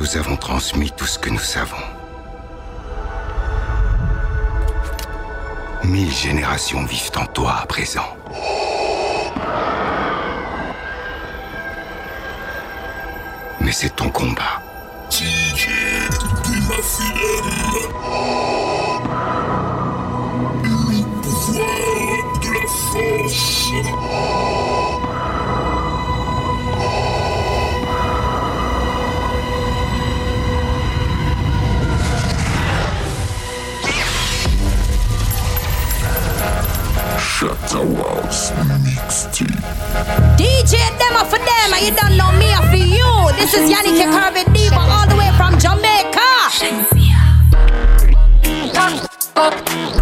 Nous avons transmis tout ce que nous savons. Mille générations vivent en toi à présent. Mais c'est ton combat. Shutterworks Mixtape. DJ demo for them, and you don't know me or for you. This is Yannick Carvin Diva all the way from Jamaica. Every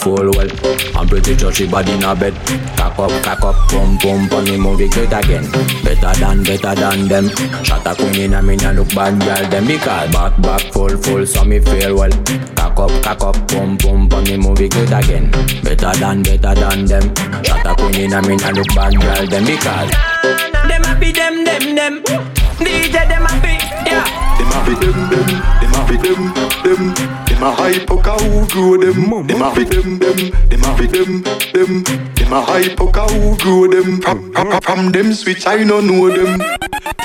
full well. I'm pretty sure she body in a bed. Cock up, cock up, pum pum, pon me movie great again. Better than, better than them. Shot a queen in a me look bad girl them because back, back full, full, so me feel well. Cock up, cock up, pum pum, pon me movie great again. Better than, better than them. Shot a queen in a me look bad girl them because. Them a be them, them, them. DJ them a be, yeah. Them a be them, them, them a be them, them. Them a hype oh, out who grow them. Them a be them, them, them a be them, them. Them a hype oh, out who grow them. From, from, from them switch, I no know them.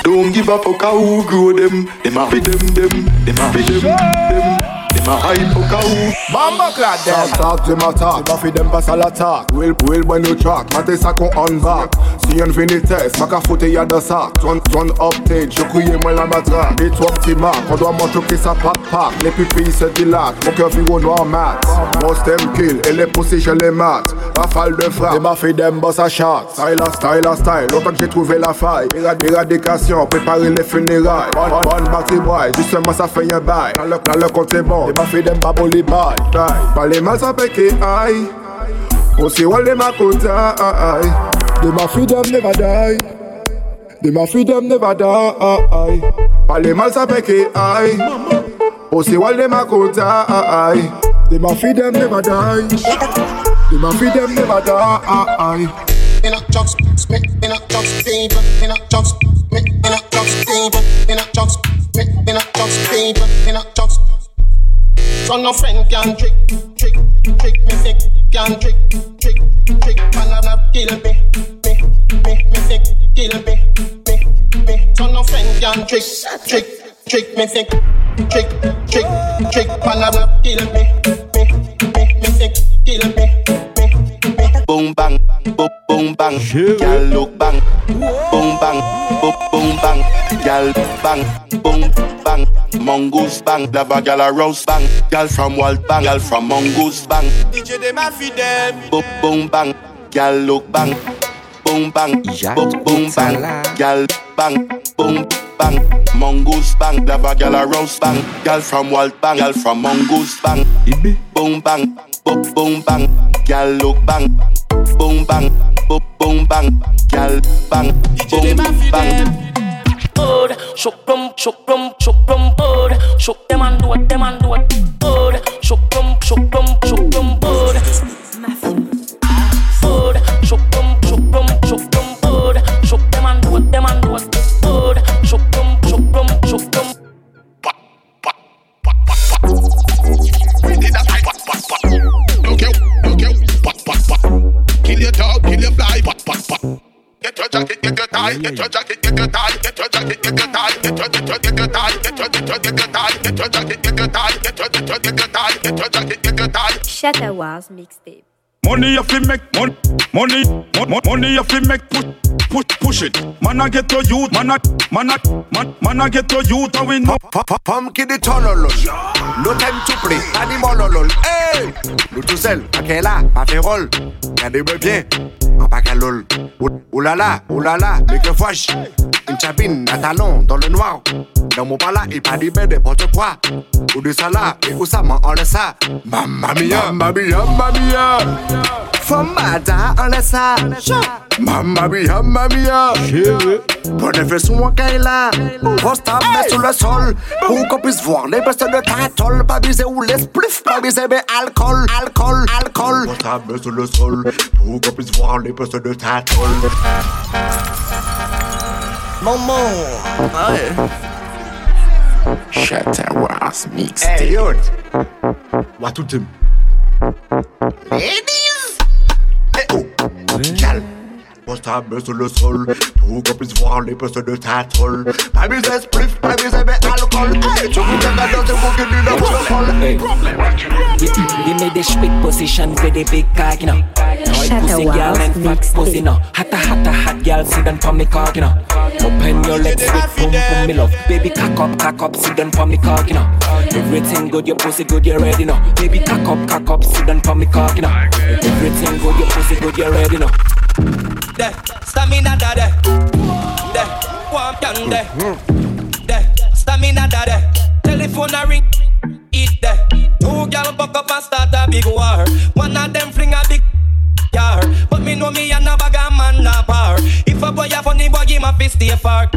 Don't give a fuck who grow them. Them a be them, them, them a be them, them. Them a hype out. Bamba clad them Talk, talk, them a talk Ma fi dem pass à l'attaque Will, will when you track Mate qu'on on back. Si yon vini test Ma ka foute y'a de sac Ton, ton uptage Je crier moi la matraque Et toi petit marque On doit montrer ça pack pack. Les pupilles se dilatent Mon cœur vire au noir mat Most them kill. Et les poussées je les mate Rafale de frappe Et ma fi dem boss à chat Style à style. À style Longtemps que j'ai trouvé la faille Érad- Éradication Préparer les funérailles Bonne, bonne party boy. Justement ça fait un bail Dans le, dans le compte bon ma fi dem baboli bye bye Pas les mal ça peke aïe Pussy all them a could die They my freedom never die. They my freedom never die. Pas les mal ça peke aïe Pussy all them a could die They my freedom never die. They my freedom never die. In a spit in a paper, in a spit in a paper, in a jocks, spit in a jocks paper, in a jocks. So no friend can trick, trick, trick me sick, can trick, trick, trick, man kill me, me, me, me sick, kill me, me, me. So no friend can trick, trick, trick me sick, trick, trick, trick, man kill me, me, me, me sick, kill me, me, me. boom bang, bang, gal look bang, boom bang, boom boom bang, gal bang, boom bang, mongoose bang, lava gal a roast bang, gal from Walt bang, gal from mongoose bang, DJ them a fi boom boom bang, gal look bang, boom bang, boom boom bang, gal bang, boom bang, mongoose bang, lava gal a roast bang, gal from Walt bang, gal from mongoose bang, boom bang, boom boom bang, gal look bang, boom bang, boom boom bang, gal bang, boom bang. Bird, shook them, shook them, shook them, bird. Shook them and do it, them and do it. Bird, shook them, shook them, shook them, bird. Bird, shook them, shook them, shook them, bird. Shook them and do it, them and do it. Bird, shook them, shook them, shook them. Get your jacket, get your tie, get your jacket, get your tie, get your jacket, get your tie, get your get your get your tie, get your get your get your tie, get your jacket, get your tie, get your get your get your tie, get your jacket, get your tie. Shatta Wars mixtape. Money you fi make mon, money, mon, mon- money you fi make push, push, push it. Man I get to youth, man I, man I, man, man I get to youth and we know. Pumpkin the tunnel, no time to play, animal lol. Hey, nous tout seul, pas qu'elle là, pas fait rôle. Regardez-moi bien, en pas qu'à lol. Ouh là là, ouh là là, mais que fouache. Une chapine, un talon dans le noir. Dans mon pala, il pas dit ben n'importe quoi. Ou de ça là, et où ça m'en on laisse ça? Mamma mia, mamma mia, mamma mia. Femme mada, on laisse ça. Mamma mia, mamma mia. Prenez fait son là. Poste ta main sur le sol. Pour qu'on puisse voir les bestes de tôle. Pas biser ou les spliffs, pas biser mais alcool, alcool, alcool. Poste ta main sur le sol. Pour qu'on puisse voir les bestes de tôle. Maman. Ouais. Shatterwas mix. Hey, youth. What to them? Ladies. Hey, oh. Calme. Poste ta main sur le sol pour qu'on puisse voir les postes de ta troll. Pas biser spliff, pas biser mais alcool. Hey, tu vous t'es dans ce bouquet du alcool. Hey. Give me the spit position for the big cock, you know. Right pussy girl and fat pussy, no. Hotta, hotta, hot girl, sit down for me cock, you know. Open your legs, with boom, boom, me love. Baby, cock up, cock up, sit down for me cock, you know. Everything good, your pussy good, you ready, no. Baby, cock up, cock up, sit down for me cock, you know. Everything good, your pussy good, you ready, no. There, stamina da. There, warm can there. There, stamina da there. Telephone a ring, eat there. Two gal buck up and start a big war. One of them fling a big car, but me know me and a bag of man na par. If a boy a funny boy, him a fi stay far.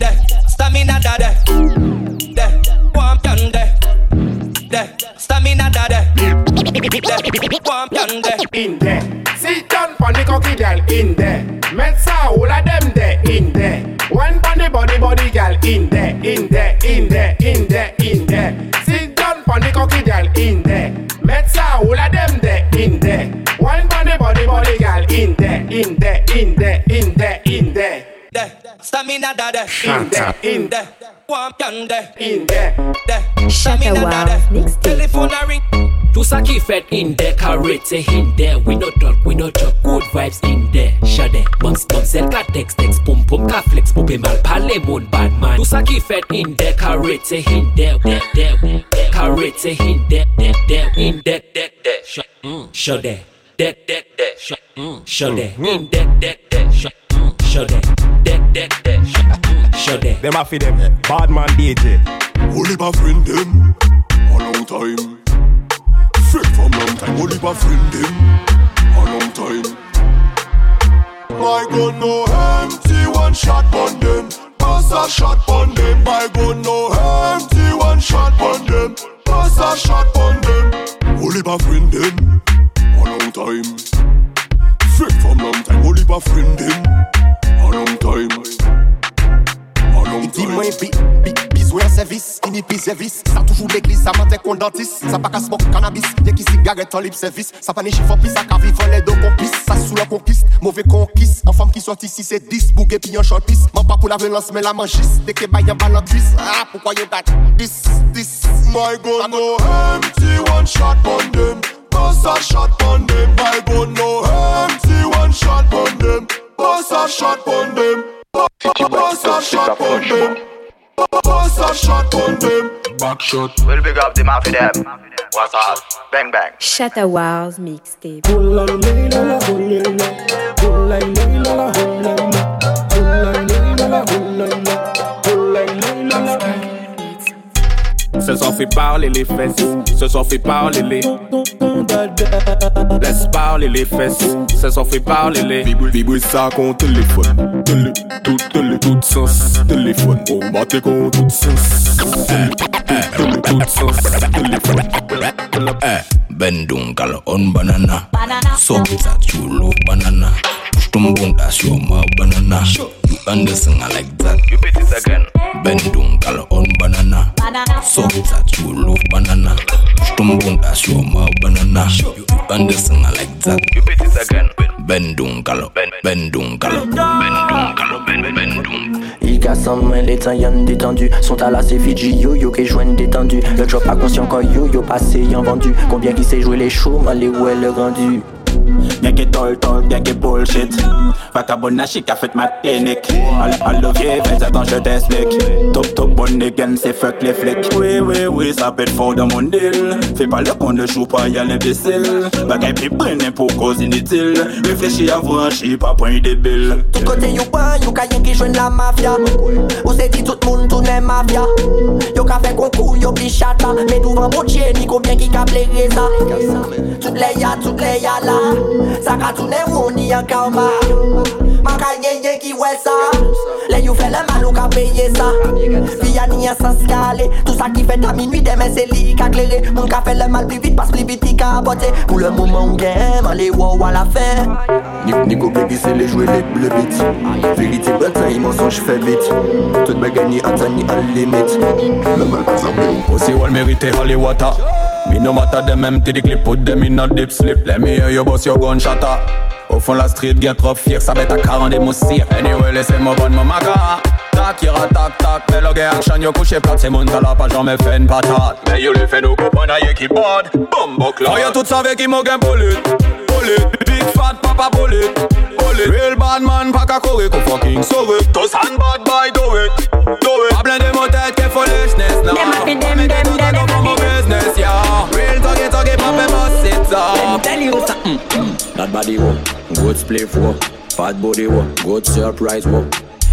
There, stamina da. There, warm can there. There, stamina da there. There, warm can there. In there. Sit down pon the cocky girl in there. Met sa all of them there in there. One pon the body body girl in there, in there, in there, in there, in there. Sit down pon the cocky girl in there. Met sa all of them there in there. One pon the body body girl in there, in there, in there, in there, in there. There, stamina da there. In there, in there, warm can there. In there, there, stamina da there. Telephone a ring. Tout ça qui fait in there, carré, c'est in there. We no talk, we no joke, good vibes in there. Shade, bounce, bounce, elle ka text, text, pum, pum, ka flex, poupé mal, parler mon bad man. Tout ça qui fait in there, carré, c'est in there, there, there, there. Carré, c'est in there, there, there, in there, there, there. Shade, mm, shade, there, there, there. Shade, mm, in there, there, there. Shade, mm, shade, there, there, there. Shade, mm, shade. Them a fi them, bad man DJ. Only my friend them, a long time. Long time, only my friend them, a long time. My gun no empty, one shot on them. Pass a shot on them. My gun no empty, one shot on them. Pass a shot on them. Only my friend them, a long time. Friend from long time, only my friend them, a long time. Dis-moi, bi, bi, besoin service, inipi service. Ça toujours l'église, ça matin qu'on dentiste. Ça pas qu'à smoke cannabis, y'a qui cigarette en libre service. Ça pas ni chiffre pis, ça qu'à vivre les deux complices. Ça sous la conquiste, mauvais conquiste. En femme qui sort ici, c'est 10, bouguet puis un short piece. Man pas pour la violence, mais la que baille un ballon cuisse. Ah, pourquoi y'a dat? This, this. My gun no empty, one shot on them. Bust a shot on them. My gun no empty, one shot on them. Bust a shot on them. Bust a shot on them. Bust a shot on them. Back shot. We'll big up the mafia them. What's up? Bang bang. Shatta Wars mixtape. Ce sont fait parler les fesses, ce sont fait parler les. Laisse parler les fesses, ce sont fait parler les. Vibre ça contre téléphone, télé, tout télé, tout sens, téléphone. Oh, battez contre tout sens, télé, tout sens, téléphone. Bendung kalau on banana, you love banana. Push tumbung as your mouth banana. You understand I like that. You beat it again. Bendung kalau on banana, so that you love banana. Push tumbung as your mouth banana. You understand I like that. You beat it again. Bendung kalau ben bendung kalau bendung kalau ben bendung. Il casse en main, les temps y'en détendu Sont à la Fiji, yo-yo qui joignent détendu Le job pas conscient quand yo-yo passé y'en vendu Combien qui sait jouer les shows, mal les où est le Nyen ki tol tol, nyen ki bullshit. Vakabon na chik a fet ma tenik Al lovye vez, atan je t'esplik Top top bon negen, se fek le flik Oui, oui, oui, sa pet faw dan mon dil Fe pale kon de chou pa yal imbesil Bagay pi prenen pou koz initil Reflechi avranchi, pa pon yi debil Tout kote yon pan, yon ka yon ki jwen la mafya Ou se di tout moun tounen mafya Yon ka fe konkou, yon pi chata. Met ouvan botye, ni konbyen ki ka ple reza Tout le ya, tout le ya la Sa ka tourne ou ni an karma Man ka yen yen ki wè sa Le you fè le mal ou ka peye sa Fiya ni an sans Tout sa ki fè ta minui demen se li ka klere Moun ka fè le mal pli vite pas pli vite ki ka bote Pou le mouman ou gen, man le wow à la fin. Ni koubyen ki se le jwe let ble bit Verite batan yi mensonj fè vite. Tout bagay ni atan ni al limit Le mal pas an ou Pussy well merite water Me no matter them empty the clip Put them in a deep sleep. Let me hear you bust your gun shatter. Au fond la street bien trop fier Ça bête à 40 des moussir Anyway laissez-moi bonne mon maga Tak ira tak tak Mais le gars action yo couché plat C'est mon talent pas jamais fait une patate Mais yo le fait nous copains d'ailleurs qui bad Bombo cloud Oh y'a tout savait qui m'a gain bullet Bullet. Big fat papa bullet Bullet. Real bad man pas qu'à courir Qu'on fucking sauve Tous and bad boy do it Do it. Pas plein de mon tête que foolishness now Dem a fi dem, dem, dem, dem, and bust it up. Tell you something. Mm-hmm. That body wo, good split wo, fat body wo, good surprise wo.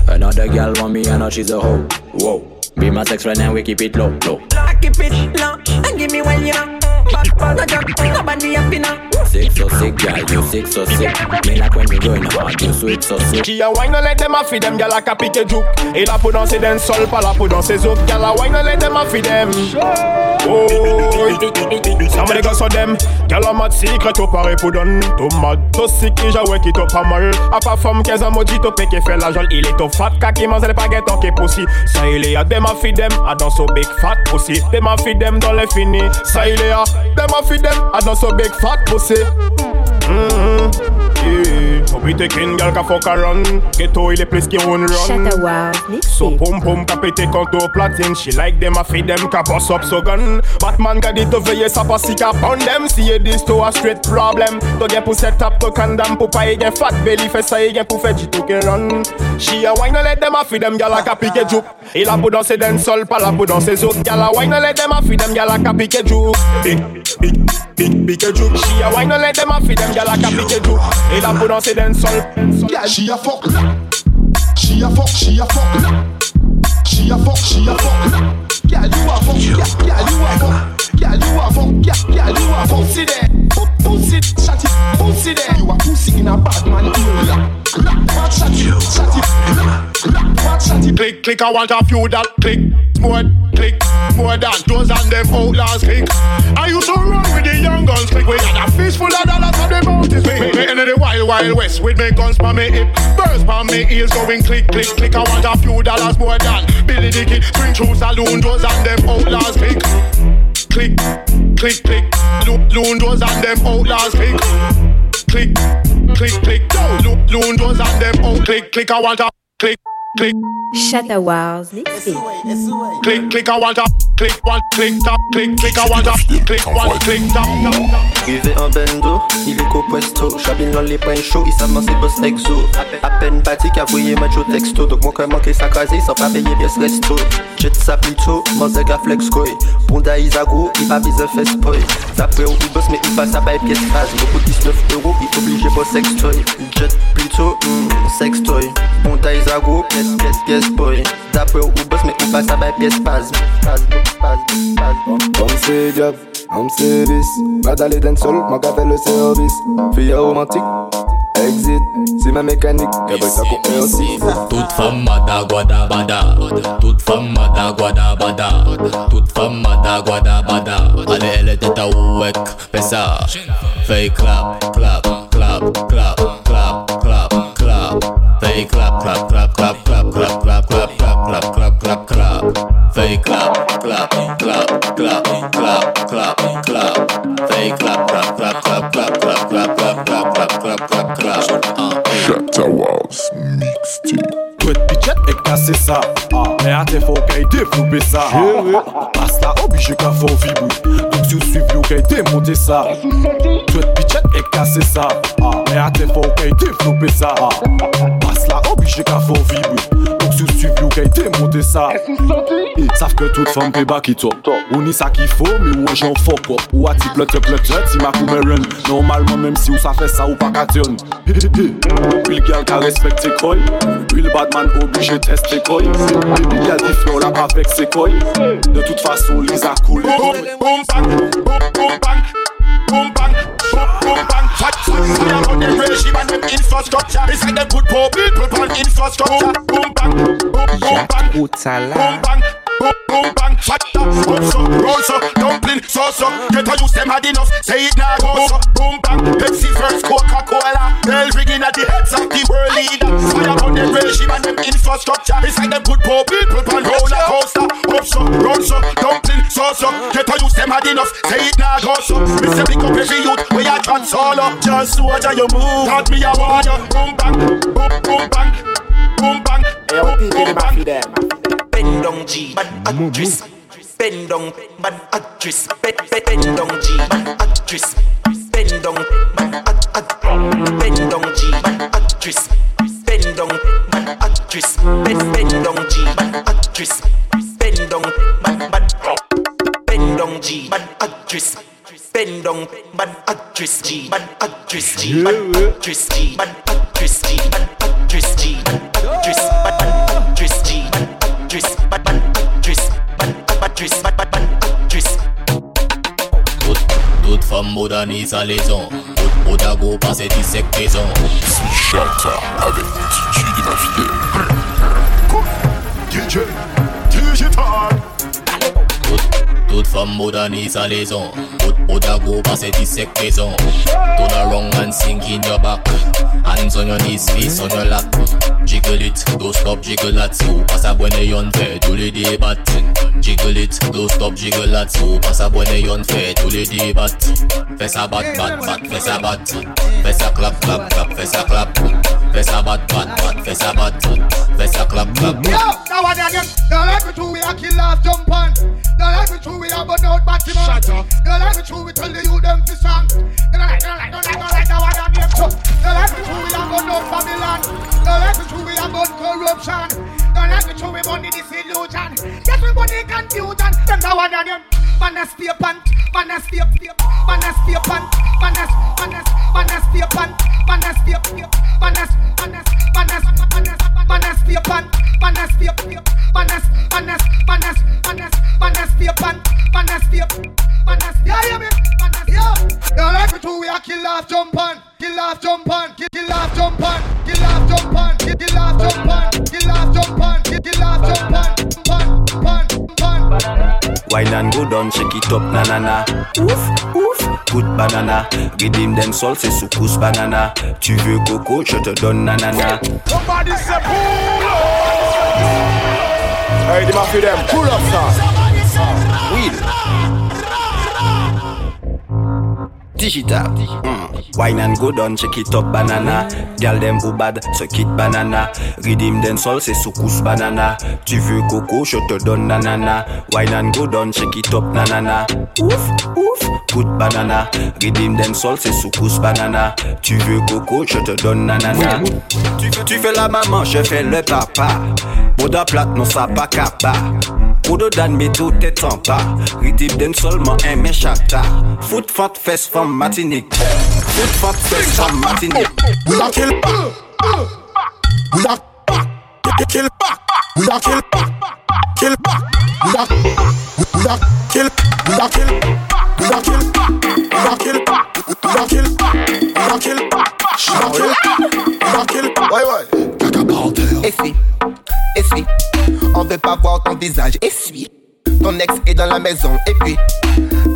Another girl want me and now she's a hoe. Whoa, be my sex friend and we keep it low, low. Lock it it low And give me when you Bad bad a drop Nobody happy now sick, so sick, girl, you sick, so sick. Me like when you going hard, you sweet, so sweet. She a wine, no let them a feed them, girl like a capi que juke. Et put on dans ses dents, sol pas put on dans ses girl a wine, no let them a feed them. Oh, some of the girls are them. Girl I'm at secret, au pareil pour mad, Tomato sick, qui j'aouais it up pas mal. A pas femme, qu'est-ce un maudit, t'o péqué fait la jolle. Il est au fat, kaki, mange les baguettes, on qu'est pussy. Ça il est à them a feed them, a dans so big fat pussy. Them a feed Don't let finis. Ça il est à them a feed them, a dans so big fat pussy. Pite ken gal ka fok a run Geto ile plis ki run run. Shut a wow So pom pom ka pete platin She like them, I feed them, ka boss up so gun. Batman ka dit veye sa pasi ka pon dem Siye this to a straight problem. To get pussy, set up to kandam Pou pa e gen fat belly face sa e gen pou fe jitou ke run. She a wine let dem a them, girl gal a ka pike jouk Il a pou danse den sol pal put pou danse zouk Girl a wine let dem a fi dem gal a ka pike jouk Big, big big, big juke. She a wine let them a feed them Gal a ka pique juke. Il a pou danser den sol Yeah, she a fuck. She a fuck, she a fuck. She a fuck, she a fuck. Yeah, you a fuck, yeah, you a fuck. Yeah, you a fuck, yeah, you a fuck. Pussy there, pussy, shut it, pussy there. You a pussy in a bad man ear. Bad shut it, shut it Bad shut it Click, click, I want a few that click More, click, more than those and them outlaws click I used to run with the young guns click We had a fish full of dollars on the mountains click Me into the wild, wild west with me guns pa me hip. Birds pa me ears going click, click, click. I want a few dollars more than Billy the Kid Swing through saloon doors and them outlaws click Click, click, click Loon doors and them outlaws click Click, click, click Loon doors and them out. Click, click. I want a click, click. Mixtape. Click, click, I want a click, one, click, tap, click, click, I want a click, one, click, tap. Rivé en bendo, il est qu'au puesto Chabine dans les points chauds, il s'avance ses boss exo. À peine bâti qu'a voyé macho texto. Donc mon cœur manqué sa casé sans pas payer pièce resto. Jet ça plutôt, mozeg à flex koi. Ponda Isago, il va bise fest boy D'après où il bosse mais il passe à bail pièce base Beaucoup 19 euros, il est obligé pour sextoy. Jet plutôt, mm, sextoy. Ponda Isago, pièce, pièce, pièce boy D'après où il bosse mais il passe à bail pièce base Comme c'est job, comme service Mad aller dans sol, moi qu'a fait le service Fille romantique, exit. C'est ma mécanique, veut ça couper aussi. Toute femme mada guada bada Toute femme mada guada bada Toute femme mada guada bada Allez elle était à ouek Fais ça. Fais clap, clap, clap, clap, clap, clap, clap. Fais clap, clap, clap, clap, clap, clap, clap, clap, clap, clap, clap, clap, clap Fais clap, clap, clap, clap, clap, clap, clap Fais clap, clap, clap, clap, clap, clap, clap, clap, clap, clap, clap, clap, clap Shatta Wow's mixtape Twet pitchet et casser ça Mais à tes faut qu'elle développer ça Passe là, obligé qu'à faut vibrer Donc you suis plus gay, démonter ça. Tu es pitchette et casser ça. Ah, mais à tes faux gay, développer ça. Ah, passe la robe, j'ai qu'à faux vibre sou stup yo kay te monte sa saf ke tout fam pe baki top Ou ni sa ki fo, mi ou anjan fok up Ou ati plete plete, ti makou me ren Normalman menm si ou sa fe sa ou pa katyon Wil gyal ka respekte koy Wil badman oblige teste koy Wil yal di fyo la pa vek se koy De tout fason li za koule Boum bang, boum boom bang, boom boom bang. Fat fire on the regime and them infrastructure. It's like them put poor people on infrastructure. Boom bang, boom boom bang, boom bang. Boom, boom, bang, fat up, so, roll so, dumpling, so, so Get a use them hard enough, say it now, go so Boom, bang, Pepsi first, Coca-Cola Bell ringing at the heads of the world leader Fire on the regime and them. infrastructure It's like them good poor people on roller coaster Up so, roll so, dumpling, so, so Get a use them hard enough, say it now, go so say pick up every youth, we a trans solo Just watch how you move, taught me a warrior Boom, bang, boom, boom, bang Boom, bang, boom, boom, bang Bend down G, bad actress. Bend down, bad actress. Bend, down G, bad actress. Bend down, bad act, act. Bend down G, bad actress. Bend down, bad actress. Bend, bend down G, bad actress. Bend down, bad, bad. Bend down G, bad actress. Bend down, bad actress G, bad actress G, bad actress G, bad actress G, bad actress G, modernise à l'aison Toute Odago passe 17 maisons. Chata avec DJ de ma fidèle DJ Femme modernise à l'aison Toute Odago passe 17 maisons Turn around and sink in your back. Hands on your knees, face on your lap. Jiggle it, don't stop, jiggle that So pass a bonne yon fait tous les débats Jiggle it, don't stop, jiggle that So pass a bonne yon fait tous les débats Fais ça bat, bat, bat, fais ça bat Fais ça clap, clap, clap, fais ça clap. Fais ça bat, bat, bat, fais ça bat Fais ça clap, clap, Yo, now and again, don't like me true, we a kill off jump on. Don't like me true, we a burn out batty man. Don't like me true, we tell the youth them to song. Don't like, don't like, don't like, don't like, now and so. Don't like me true, we a burn out Babylon. Don't like me true, we a burn corruption. Don't like me true, we burn the disillusion. Yes, we burn the confusion. Them now and again, man a stay pant, man a stay, stay pant, man a, man a, man a stay pant, man a stay, man a, man a, man a, man a, man a stay pant, man a stay, man a, man a, man a, man a, man a stay pant, man a stay, man a stay. Yeah, hear me? Man a, yeah. You like me too? We a kill off, jump on, kill off, jump on, kill, kill off, jump on, kill off, jump on, kill, kill off, jump on, kill off, jump on, kill, kill off, jump on, pon, pon, pon. Wine and go down, shake it up, na na na. Ouf, ouf, good banana. Redeem them soul, c'est soukous banana. Tu veux coco, je te donne nanana. Somebody say pull up. Hey, the mafia them, pull up, sir. Wheel. Digital. Mm. Wine and go down, check it up banana. Girl them who bad, suck it banana. Redeem them soul, c'est soukous banana. Tu veux coco, je te donne nanana. Wine and go down, check it up nanana. Ouf, ouf, good banana. Redeem them soul, c'est soukous banana. Tu veux coco, je te donne nanana. Tu, tu fais la maman, je fais le papa. Boda plate, non ça pas capa. Podo dan mais tout est en bas. Redeem them seulement un méchata. Foot fat fest from Martinique. Foot fat fest from Martinique. We a kill back. We a kill back. We a kill back. Kill back. We a we a kill. We a kill. We a kill. We a kill. We a kill. We a kill. We a kill. We a kill. Ouais, ouais. Caca par terre. Essuie, essuie. On veut pas voir ton visage. Essuie. Ton ex est dans la maison. Et puis,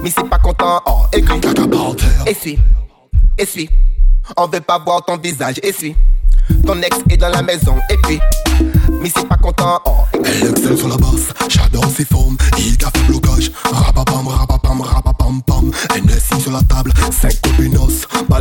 mais c'est pas content. Oh, terre. Essuie, essuie. On veut pas voir ton visage. Essuie. Ton ex est dans la maison. Et puis, mais c'est pas content. Oh, Elle excelle sur la basse, j'adore ses formes, il a fait blocage. Rapapam, rapapam, rapapam, pam. NSI sur la table,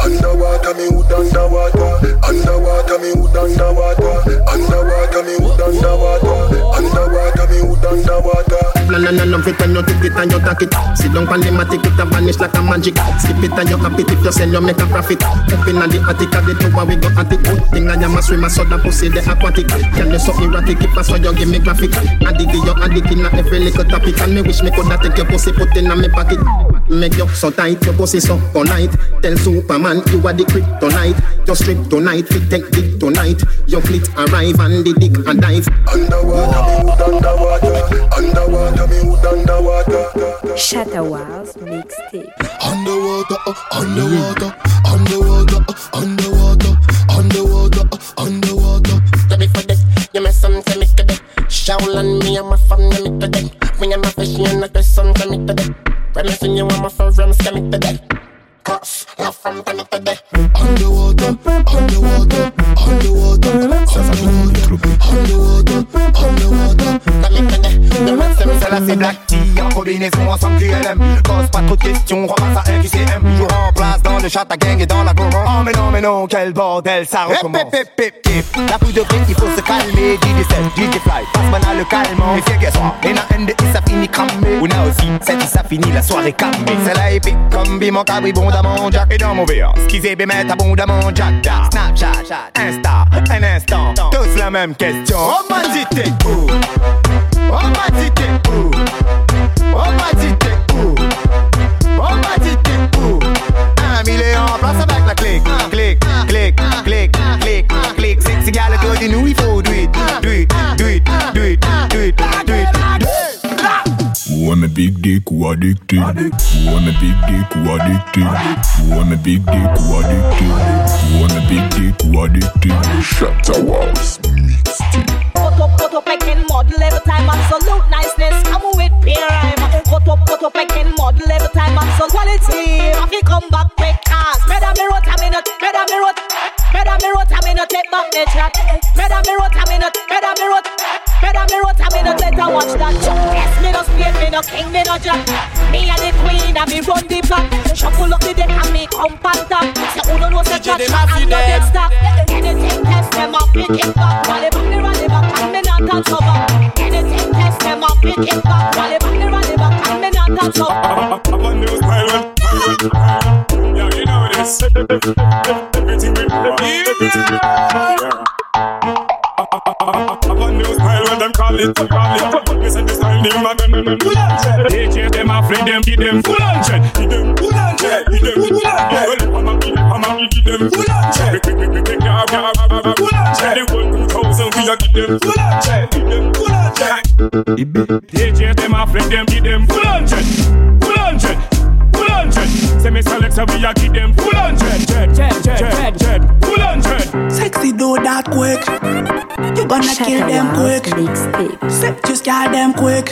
Underwater, me hood underwater. Underwater, me hood underwater. Underwater, me hood underwater. Underwater, me hood underwater. No, no, no, no, fit when you take it and you take it. Sit down on the matic, it a vanish like a magic. Skip it and you happy if you sell, you make a profit. Up in the attic, at the tower, we go at it. Thing I am a swimmer, so the pussy the aquatic. Tell you so erratic, if I saw you give me graphic. Addict, you addict in every little topic. And me wish me coulda take your pussy, put in a me pocket. Make you so tight, your pussy so polite. Tell Superman you are the kryptonite. Just strip tonight, fit take dick tonight. Your fleet arrive and the dick and dive. Underwater, me hood underwater. Underwater, me hood underwater. Shatta Wars mixtape. Underwater, uh, underwater, underwater, uh, underwater, underwater, uh, underwater. Ready for this? You mess some to me today. Shaolin me and my family me today. Me and my fish, you and the son to me today. Promising you and my forums to me today. Cross, love from today. Underwater, underwater, underwater, underwater, c'est Black Tea en combinaison ensemble QLM Pose pas trop de questions, repasse à Toujours en place dans le chat à gang et dans la gourmand Oh mais non mais non, quel bordel, ça recommence. La poudre de brique, il faut se calmer. DJ 7, DJ Fly, passe a le calmant. Et c'est soir, et na NDI ça finit cramé Ou na aussi, c'est ça finit la soirée calmée. C'est la épique, comme bim en cabri, abondamment Jack. Et dans mon verre, bémet abondamment Jack. Snapchat, Insta, un instant. Tous la même question Oh man dit t'es où Oh m'a dit t'es où Oh m'a dit t'es où Oh m'a dit t'es où Un million en place avec la clique Clique, clique, clique, clique, clique Sexy gal autour de nous, il faut do it Do it, do it, do it, do it, do it Who want a big dick who addicted? Who want a big dick who addicted? Who want a big dick who addicted? Who want a big dick who addicted? Shut the walls, Put up, up again, model every time, absolute quality. If you come back quick, cast. Better me root, I'm in it. Better me root. Better me root, I'm in it. Take back the chat. Better me root, I'm in it. Better me root. Better me root, I'm in it. Better watch that. Yes, me no spade, me no king, me no jack. Me and the queen, and me run the block. Shuffle up the deck and me come pan top. So who don't know say chat, and no dead stock. Anything test them up, pick it back. Rally back, rally back, and me not dance over. Anything test them up, pick it back. Rally back, that's up. I'm a new island. Yeah, you know this. Everything we do. I'm a new style when them call it, call it. But we said this time, them a gun, gun, full on jet. They chase them, I free them, give them full on jet. Give them full on jet, give them full on jet. Well, I'm a, I'm a, give them full on jet. Full on jet. The whole two thousand a give them full on check, give them full on check. DJ them a free them, give them full on check, full on check. Full hundred. Say me select so we a give them full hundred. Jet, jet, jet, jet, jet. Full hundred. Sexy do that quick. You gonna kill them quick. Set just get them quick.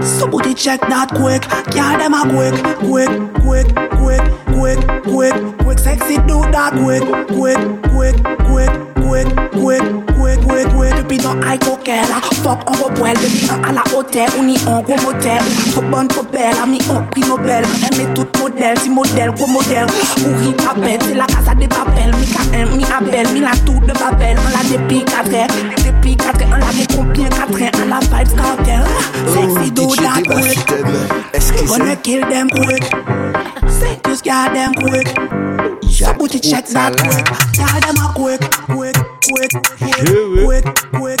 Somebody check that quick. Get them a quick, quick, quick, quick, quick, quick, quick. Sexy do that quick, quick, quick, quick, quick, quick, quick, quick, quick. Depuis dans high coquette, fuck on boire depuis un à la hôtel ou ni en gros motel. Trop bonne, trop belle, ami on prix Nobel. Aimé toute modèle, si modèle, gros modèle. Pourri papel, c'est la casa des papels. Mi KM, mi Abel, mi la tour de Babel. On l'a depuis 4 heures, depuis 4 heures. On l'a des combien? 4 heures, on l'a vibes cartel. Sexy do that quick. Gonna kill them quick. Say just get them quick. Somebody check that quick. Get them a quick, quick, quick, quick, quick, quick, quick.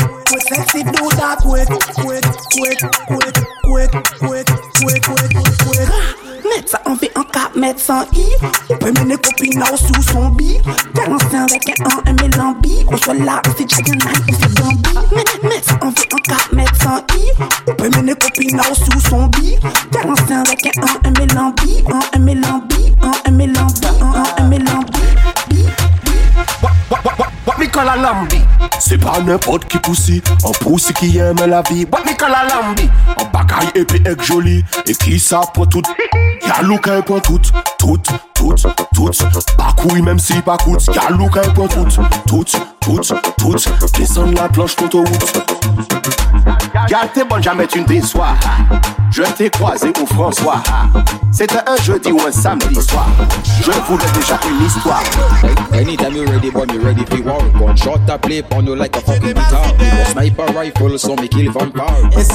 Sexy do that quick, quick, quick, quick, quick, quick, quick, quick, quick. Mettre ça en V en 4 mètres sans I. On peut mener copine là sous son bi. Balancer avec un 1, un mélambi. On soit là, on Jack and Nine, on fait Bambi. Mettre ça en V en 4 mètres sans I. On peut mener copine là sous son bi. Balancer avec un 1, un mélambi. Un, Nicolas Lambi Se pa nepot ki pousi An pousi ki yeme la vi. Wap Nicolas Lambi An bagay epi ek joli E ki sa pou tout. Yalou kay pou tout Tout, tout, tout. Bakouy mem si bakout Yalou kay pou tout. Tout, tout, tout. Desan la planche konto wout Yal te bon jamet un bin swa Ha Je t'ai croisé au François. C'était un jeudi ou un samedi soir. Je voulais déjà une histoire. Anytime you ready boy me ready for war Gun shot a play on you like a fucking guitar. Me sniper rifle so me kill from far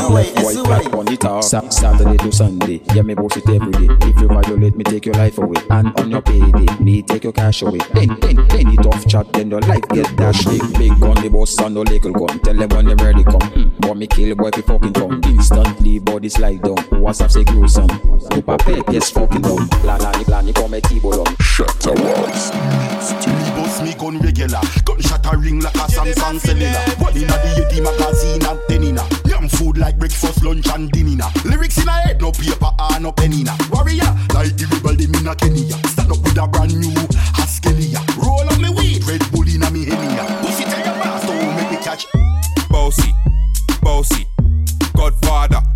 White black on guitar Saturday to Sunday. Yeah me boss it every day. If you violate me take your life away. And on your payday me take your cash away. Any, any, any tough chat then your life get dashed. Big, big gun the boss and no little gun. Tell them when they ready come. Mm. Boy me kill boy fi fucking come. Instantly body slide down. WhatsApp say gruesome Coupe à paix pièce fucking down. Planani plani comme un tibolon Shut the walls Me boss me gun regular. Gunshot a ring like a Samsung cellular. One inna the Yeti magazine and ten inna Yum food like breakfast, lunch and dinner Lyrics in a head, no paper or no pen inna Warrior, like the rebel them inna Kenya. Stand up with a brand new Haskelia Roll on me weed, Red Bull inna me henia Pussy tell your boss, don't make me catch. Bossy, bossy, Godfather,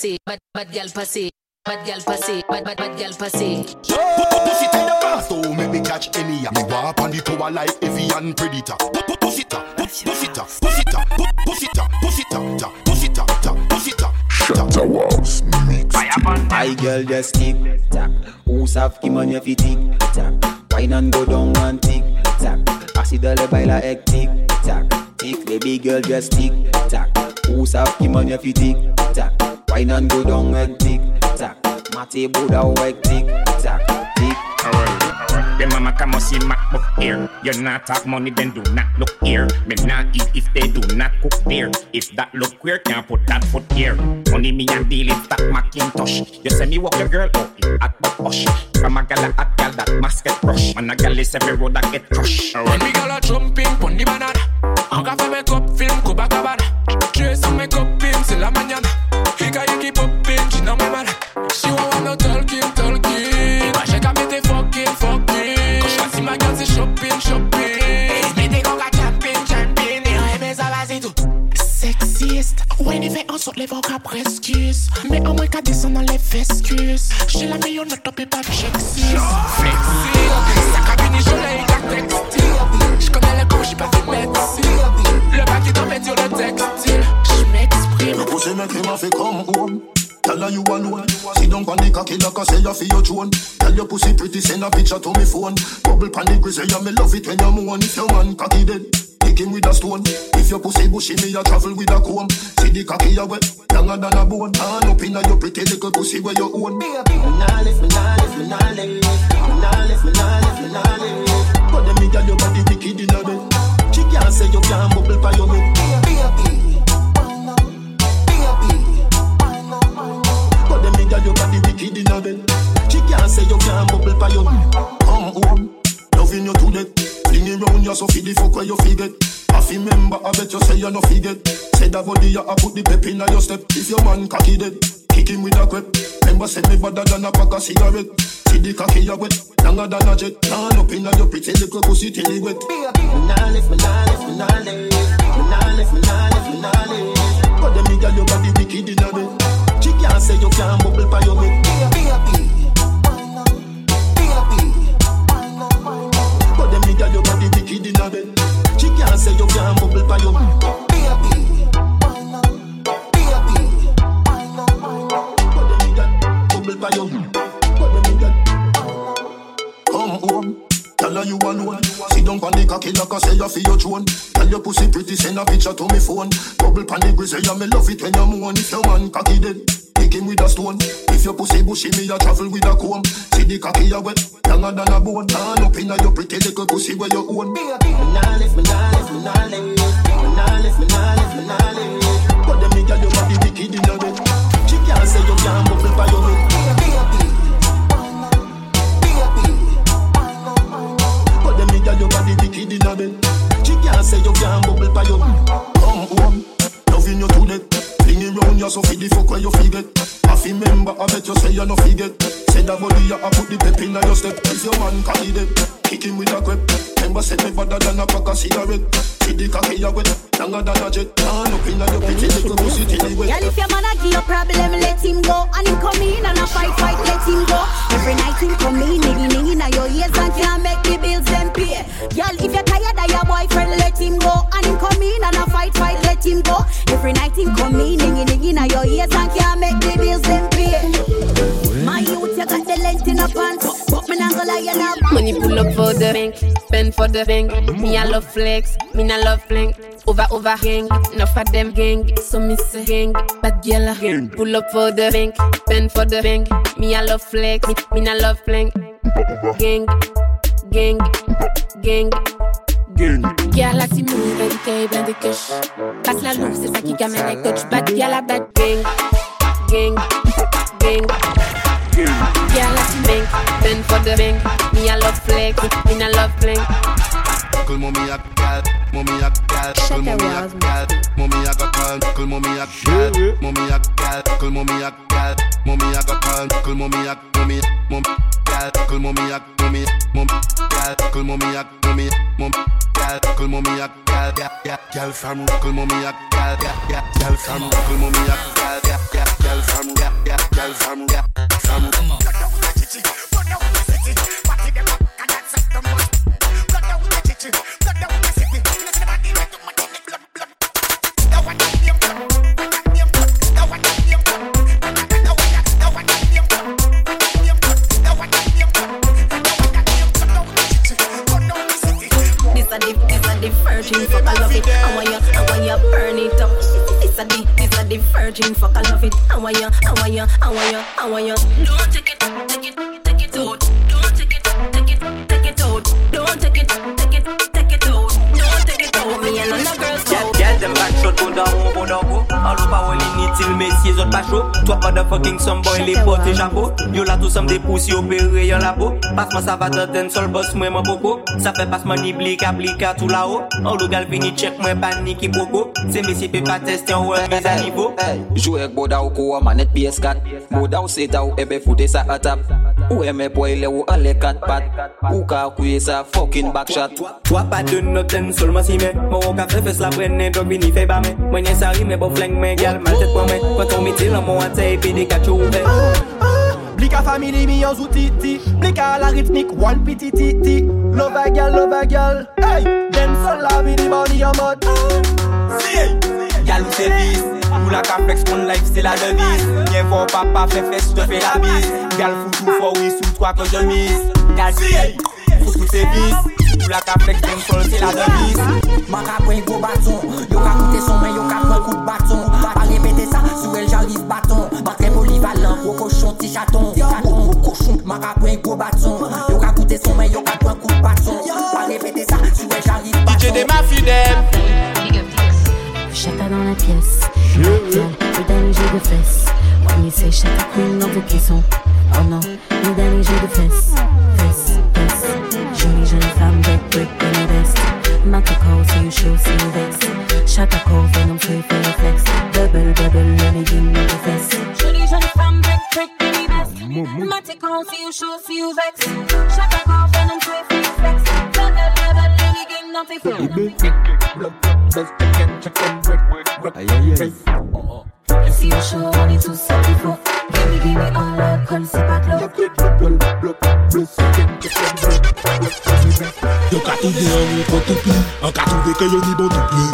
pussy, bad bad gal pussy. Bad gal pussy, bad bad bad gal pussy. Pussy tell your boss, don't make me catch any ya Me walk on the tower like heavy and predator Pussy ta, pussy ta, pussy ta, pussy ta, pussy ta, ta, pussy ta, ta, pussy ta Shut the walls Mix My girl just tick tack. Who's have him on your feet tick tack? Wine and go down one tick tack. Pass it all baila egg tick tack. Tick baby girl just tick tack. Who's have him on your feet tick tack? Wine and go down egg tick tack. Mate Buddha egg tick tack. Tick. Them mama come and see MacBook here. You not talk money, then do not look here. Me not eat if they do not cook there. If that look queer, can't put that foot here. Money me and deal it that Macintosh. You say me walk your girl out in at the push. From a gal a hot gal that must get crush. Man a gal is every road that get crushed. When me gal a jumping pon the banana picture to me phone. Bubble pan the grizzly yeah me love it when you moan. If your man cocky dead Kick him with a stone. If your pussy bushy me a travel with a comb. See the cocky a wet Longer than a bone. Turn up inna your pretty little pussy where you own. Me nah lift, me bubble pa neck Come home Loving you to death Fling it round you so fi the fuck where you forget I fi remember I bet you say you no forget. Say that body you a put the pep inna your step. If your man cocky dead Kick him with a crep Remember said me better than a pack of cigarette. See the cocky you wet. Longer than a jet. Turn up inna your pretty little pussy till it wet. Me nah lift, me nah lift, me nah lift Me nah lift, me nah lift, me nah lift But them me girl your body wicked inna bed She can't say you can't bubble pa your neck girl your body wicked inna bed. She can't say you can't bubble pa your neck Bubble pa your neck But them me girl Come home Tell her you alone Sit down on the cocky like I say you feel your throne Tell your pussy pretty send a picture to me phone. Bubble pan the grizzly yeah me love it when you moan. If your man cocky dead Kick him with a stone. If your pussy bushy me a travel with a comb. See the cocky a wet Longer than a bone. Turn up inna your pretty little pussy where you own. Nah lift, me nah lift, me for the bank. Me I love flex, me love plank. Over over gang, enough of them gang. So me say gang, bad girl gang. Pull up for the bank, spend for the bank. Me I love flex, me, love plank. Gang, gang, gang. Girl, la si mou, ben kay, ben de kush Passe la loupe, c'est ça qui amène les coach Bad girl, la bad gang, gang, gang Girl, la si bang, bend for the bang Me I love flex, me I love blank Call mommy a gal, mommy a gal, call mommy a gal, mommy a got call, call mommy a gal, mommy a gal, call mommy a gal, mommy a got call, call mommy a mommy, mom gal, call mommy a mommy, mom gal, call mommy a mommy, mom gal, call mommy a gal, gal, gal, gal fam, call mommy a gal, gal, gal, gal fam, call mommy a gal, This the, I love it. I want you, I want you burn it up a the, this a the virgin. Fuck I love it. I want you, I want you, I want you, I want you Don't take it, Alo pa wè li nitil mesye zot pa chou Twa pa da fucking somboy li pote japo Yo la tou som de pousi opere yon la po Pasman sa va daten sol bos mwen mwen poko Sa fe pasman ni blika blika tout la ho An lo gal vini chek mwen panik ki poko Se mesye pe pa teste an wè miz a nivou Jou ek boda ou kou wè manet PS4 Boda ou seta ou ebe foute sa atap Ou eme boy le ou ale kat pat Ou ka kouye sa fokin backshot. Twa pa dun no ten solman si men Mwen wou ka fe fes la prene drog vini fe ba men Mwen nye sari men bo fleng men gal mal tet pou men Mwen ton mi til an mwen ate epi de kachou ouve Blika family mi yon zou titi Blika la ritmik wal piti titi Love a gal, love a gal Hey, den sol la mi di bandi yon mod Si, gal ou se vis Mou la ka flex kon life se la devis Nye vou papa fe fes te fe la bis Gal fou tout fort oui sous toi que je mise. Gal c'est faut tout service Ou la complexe den sol c'est la devise Man ka pren gros bâton. Yo ka koute son men, yo ka pren coup de bâton. Pas répéter ça, sur elle j'arrive bâton. Bantre polyvalent, gros cochon, petit chaton. Gros gros cochon, man ka pren gros bâton. Yo ka koute son men, yo ka pren coup de bâton. Pas répéter ça, sur elle j'arrive bâton. DJ des mafidem Shatta dans la pièce. Girl, le dernier jeu de fesses. When you say Shatta Queen dans vos caissons. Oh non, le dernier jeu de fesses. Fesses, fesses. Jolie jeune femme, get brick in the best. Mata call, so you show, see you vex. Chata call, venom, so you feel flex. Bubble, bubble, let me give me the fest. Jolie jeune femme, break, break, baby best Matic on, see you show, see you vex Shut up, off, and I'm free, free, flex Level, level, let me give nothing for Si au chaud, on est tous ce qu'il faut. Give me, give me all l'alcool, c'est pas de l'eau. Yo ka touve an yon kon tout pli An ka touve ke yo ni bon tout pli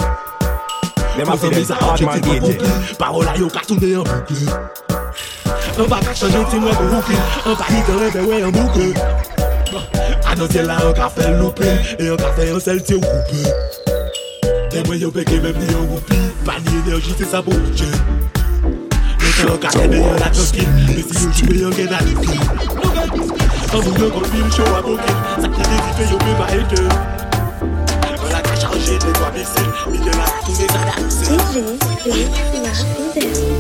Dem a An fi san dem misa hard man objektif an gate. boucle Parola yo ka tourne an boucle An pa ka chanje ti mwen pou houke An pa hit an rebe we an boucle Anon se la an ka fe loupe E an ka fe an sel ti ou koupe Te mwen yo peke mem ni an woupi Pa ni enerji se sa pou bouche Yo se an ka tebe yon la toskin E si yo jube yon gen a liki An moun yo kon film show a bouke Sa ki de dipe yo pe ba ete An la ka chanje de kwa bese Mi de la toune sa da DJ Big La Fidel.